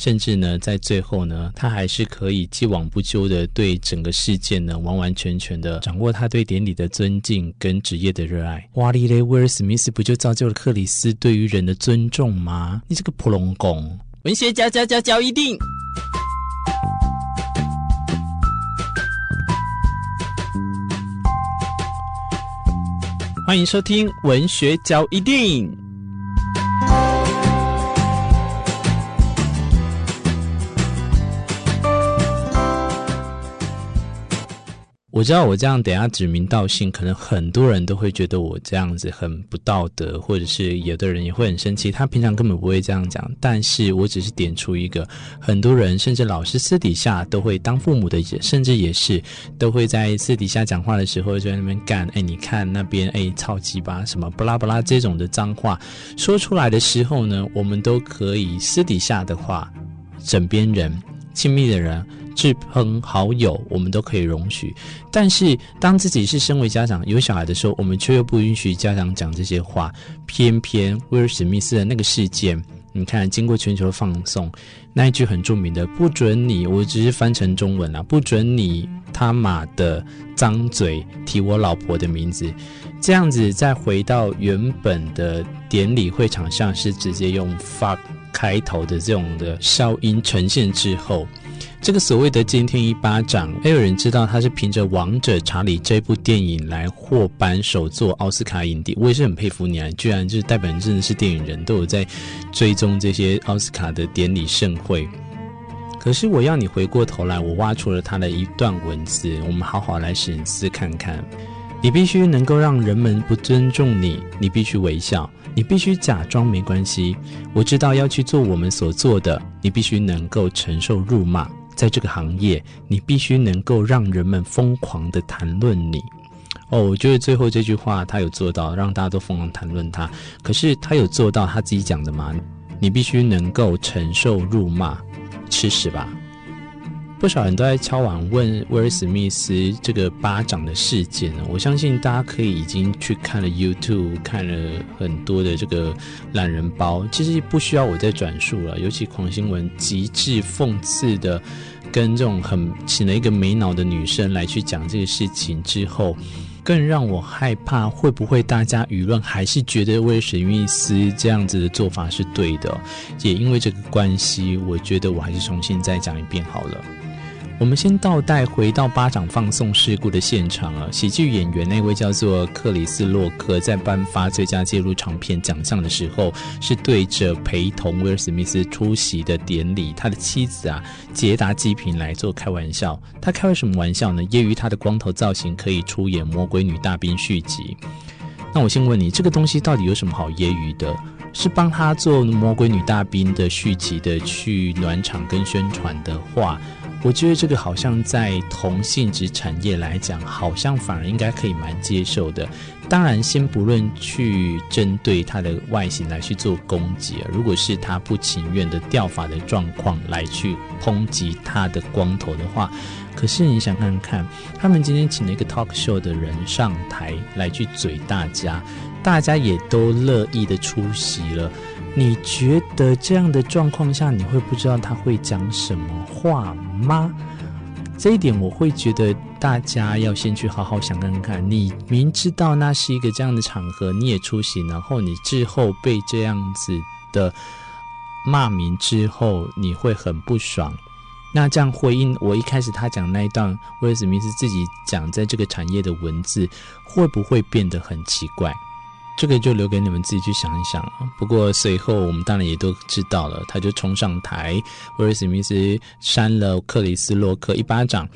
甚至呢，在最后呢，他还是可以既往不咎的对整个事件呢，完完全全的掌握他对典礼的尊敬跟职业的热爱。哇哩嘞，威尔史密斯不就造就了克里斯对于人的尊重吗？你这个普龙公，文学家家家教一定。欢迎收听文学交一定。我知道我这样等下指名道姓，可能很多人都会觉得我这样子很不道德，或者是有的人也会很生气。他平常根本不会这样讲，但是我只是点出一个，很多人甚至老师私底下都会当父母的，甚至也是都会在私底下讲话的时候就在那边干。哎，你看那边，哎，超级巴什么不拉不拉这种的脏话说出来的时候呢，我们都可以私底下的话，枕边人、亲密的人。志朋好友，我们都可以容许，但是当自己是身为家长有小孩的时候，我们却又不允许家长讲这些话。偏偏威尔史密斯的那个事件，你看，经过全球放送，那一句很著名的“不准你”，我只是翻成中文啊，“不准你他妈的张嘴提我老婆的名字”，这样子再回到原本的典礼会场上，是直接用 “fuck” 开头的这种的消音呈现之后。这个所谓的今天一巴掌，没有人知道他是凭着《王者查理》这部电影来获颁首座奥斯卡影帝。我也是很佩服你啊，居然就是代表你真的是电影人，都有在追踪这些奥斯卡的典礼盛会。可是我要你回过头来，我挖出了他的一段文字，我们好好来审视看看。你必须能够让人们不尊重你，你必须微笑，你必须假装没关系。我知道要去做我们所做的，你必须能够承受辱骂。在这个行业，你必须能够让人们疯狂的谈论你。哦，我觉得最后这句话他有做到，让大家都疯狂谈论他。可是他有做到他自己讲的吗？你必须能够承受辱骂，吃屎吧！不少人都在敲碗问威尔史密斯这个巴掌的事件呢。我相信大家可以已经去看了 YouTube，看了很多的这个懒人包，其实不需要我再转述了。尤其狂新闻极致讽刺的，跟这种很请了一个没脑的女生来去讲这个事情之后，更让我害怕会不会大家舆论还是觉得威尔史密斯这样子的做法是对的。也因为这个关系，我觉得我还是重新再讲一遍好了。我们先倒带回到巴掌放送事故的现场啊，喜剧演员那位叫做克里斯洛克，在颁发最佳纪录长片奖项的时候，是对着陪同威尔史密斯出席的典礼，他的妻子啊杰达基平来做开玩笑。他开了什么玩笑呢？揶揄他的光头造型可以出演《魔鬼女大兵》续集。那我先问你，这个东西到底有什么好揶揄的？是帮他做《魔鬼女大兵》的续集的去暖场跟宣传的话？我觉得这个好像在同性质产业来讲，好像反而应该可以蛮接受的。当然，先不论去针对他的外形来去做攻击啊，如果是他不情愿的掉发的状况来去抨击他的光头的话，可是你想看看，他们今天请了一个 talk show 的人上台来去嘴大家，大家也都乐意的出席了。你觉得这样的状况下，你会不知道他会讲什么话吗？这一点我会觉得大家要先去好好想看看。你明知道那是一个这样的场合，你也出席，然后你之后被这样子的骂名之后，你会很不爽。那这样回应我一开始他讲那一段威尔史密斯自己讲在这个产业的文字，会不会变得很奇怪？这个就留给你们自己去想一想。不过随后我们当然也都知道了，他就冲上台，威尔史密斯扇了克里斯洛克一巴掌，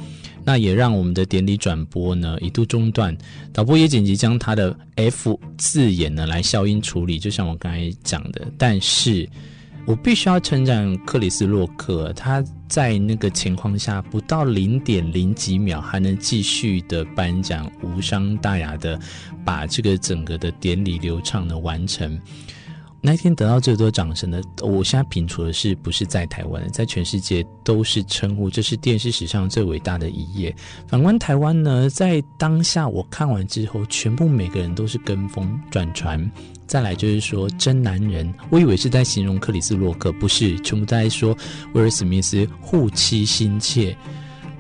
那也让我们的典礼转播呢一度中断，导播也紧急将他的 F 字眼呢来消音处理，就像我刚才讲的，但是。我必须要称赞克里斯洛克，他在那个情况下不到零点零几秒还能继续的颁奖，无伤大雅的把这个整个的典礼流畅的完成。那一天得到最多掌声的，我现在品出的是不是在台湾，在全世界都是称呼这是电视史上最伟大的一页。反观台湾呢，在当下我看完之后，全部每个人都是跟风转传。再来就是说真男人，我以为是在形容克里斯洛克，不是，全部在说威尔史密斯护妻心切。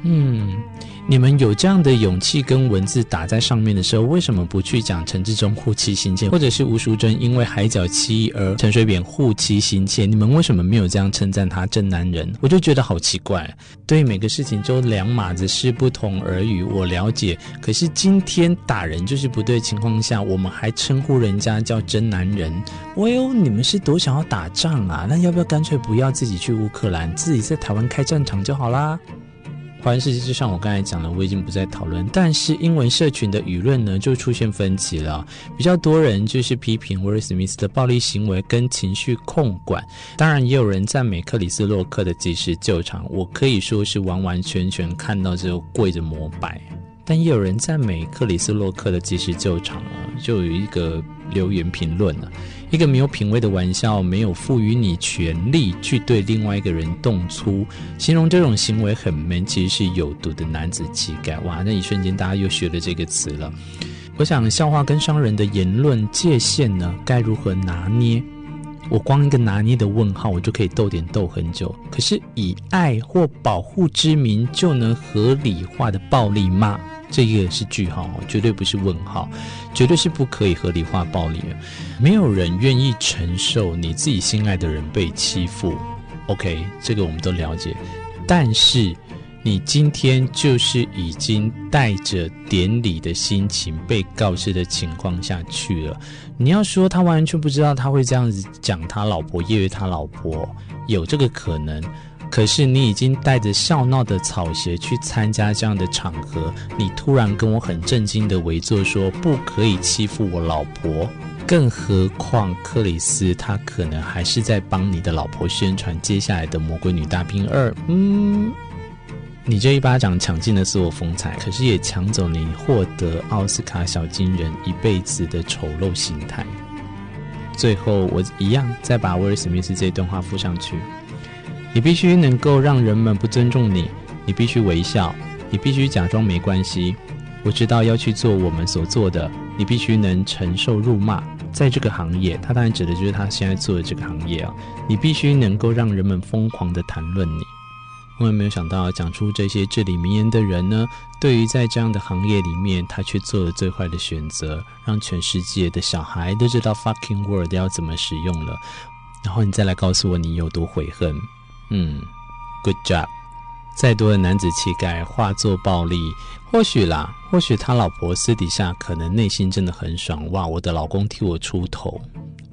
嗯。你们有这样的勇气跟文字打在上面的时候，为什么不去讲陈志忠护妻心切，或者是吴淑珍因为海角七而陈水扁护妻心切？你们为什么没有这样称赞他真男人？我就觉得好奇怪。对每个事情就两码子事不同而语，我了解。可是今天打人就是不对情况下，我们还称呼人家叫真男人。喂哟，你们是多想要打仗啊？那要不要干脆不要自己去乌克兰，自己在台湾开战场就好啦？华人世界就像我刚才讲的，我已经不再讨论。但是英文社群的舆论呢，就出现分歧了。比较多人就是批评威尔史密斯的暴力行为跟情绪控管，当然也有人赞美克里斯洛克的及时救场。我可以说是完完全全看到之后跪着膜拜。但也有人赞美克里斯洛克的及时救场啊，就有一个留言评论了。一个没有品味的玩笑，没有赋予你权利去对另外一个人动粗，形容这种行为很没其实是有毒的男子气概。哇，那一瞬间大家又学了这个词了。我想笑话跟伤人的言论界限呢，该如何拿捏？我光一个拿捏的问号，我就可以逗点逗很久。可是以爱或保护之名就能合理化的暴力吗？这个是句号，绝对不是问号，绝对是不可以合理化暴力的。没有人愿意承受你自己心爱的人被欺负。OK，这个我们都了解。但是你今天就是已经带着典礼的心情被告知的情况下去了。你要说他完全不知道他会这样子讲他老婆，揶揄他老婆，有这个可能。可是你已经带着笑闹的草鞋去参加这样的场合，你突然跟我很震惊的围坐说不可以欺负我老婆，更何况克里斯他可能还是在帮你的老婆宣传接下来的《魔鬼女大兵二》。嗯，你这一巴掌抢尽了所有风采，可是也抢走你获得奥斯卡小金人一辈子的丑陋心态。最后，我一样再把威尔史密斯这段话附上去。你必须能够让人们不尊重你，你必须微笑，你必须假装没关系。我知道要去做我们所做的，你必须能承受辱骂。在这个行业，他当然指的就是他现在做的这个行业啊。你必须能够让人们疯狂地谈论你。我也没有想到，讲出这些至理名言的人呢，对于在这样的行业里面，他却做了最坏的选择，让全世界的小孩都知道 fucking word 要怎么使用了。然后你再来告诉我你有多悔恨。嗯，Good job。再多的男子气概化作暴力，或许啦，或许他老婆私底下可能内心真的很爽，哇，我的老公替我出头。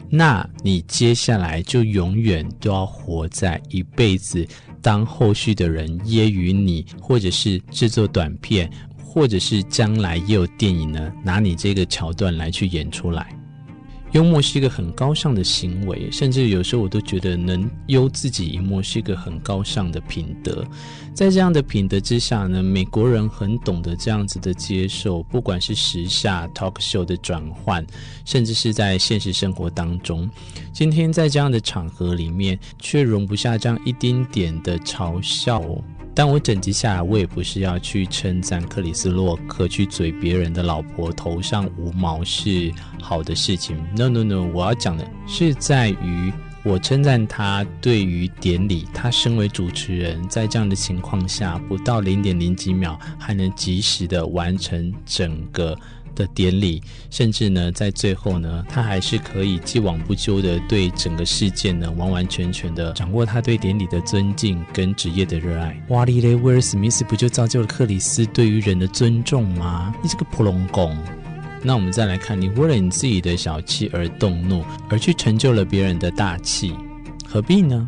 那你接下来就永远都要活在一辈子当后续的人揶揄你，或者是制作短片，或者是将来也有电影呢，拿你这个桥段来去演出来。幽默是一个很高尚的行为，甚至有时候我都觉得能幽自己一默是一个很高尚的品德。在这样的品德之下呢，美国人很懂得这样子的接受，不管是时下 talk show 的转换，甚至是在现实生活当中，今天在这样的场合里面，却容不下这样一丁点的嘲笑。但我整集下来，我也不是要去称赞克里斯洛克去嘴别人的老婆头上无毛是好的事情。No No No，我要讲的是在于我称赞他对于典礼，他身为主持人，在这样的情况下，不到零点零几秒，还能及时的完成整个。的典礼，甚至呢，在最后呢，他还是可以既往不咎的对整个事件呢，完完全全的掌握他对典礼的尊敬跟职业的热爱。哇哩嘞，威尔史密斯不就造就了克里斯对于人的尊重吗？你这个普龙公！那我们再来看，你为了你自己的小气而动怒，而去成就了别人的大气，何必呢？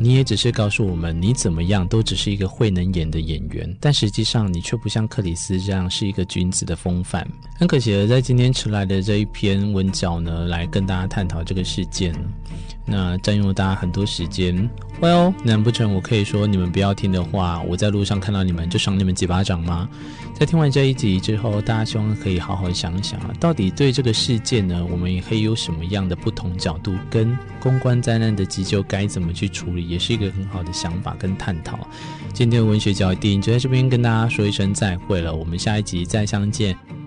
你也只是告诉我们，你怎么样都只是一个会能演的演员，但实际上你却不像克里斯这样是一个君子的风范。很可惜，在今天迟来的这一篇文稿呢，来跟大家探讨这个事件，那占用了大家很多时间。Well，难不成我可以说你们不要听的话，我在路上看到你们就赏你们几巴掌吗？在听完这一集之后，大家希望可以好好想想啊，到底对这个事件呢，我们也可以有什么样的不同角度，跟公关灾难的急救该怎么去处理，也是一个很好的想法跟探讨。今天文学交易电影就在这边跟大家说一声再会了，我们下一集再相见。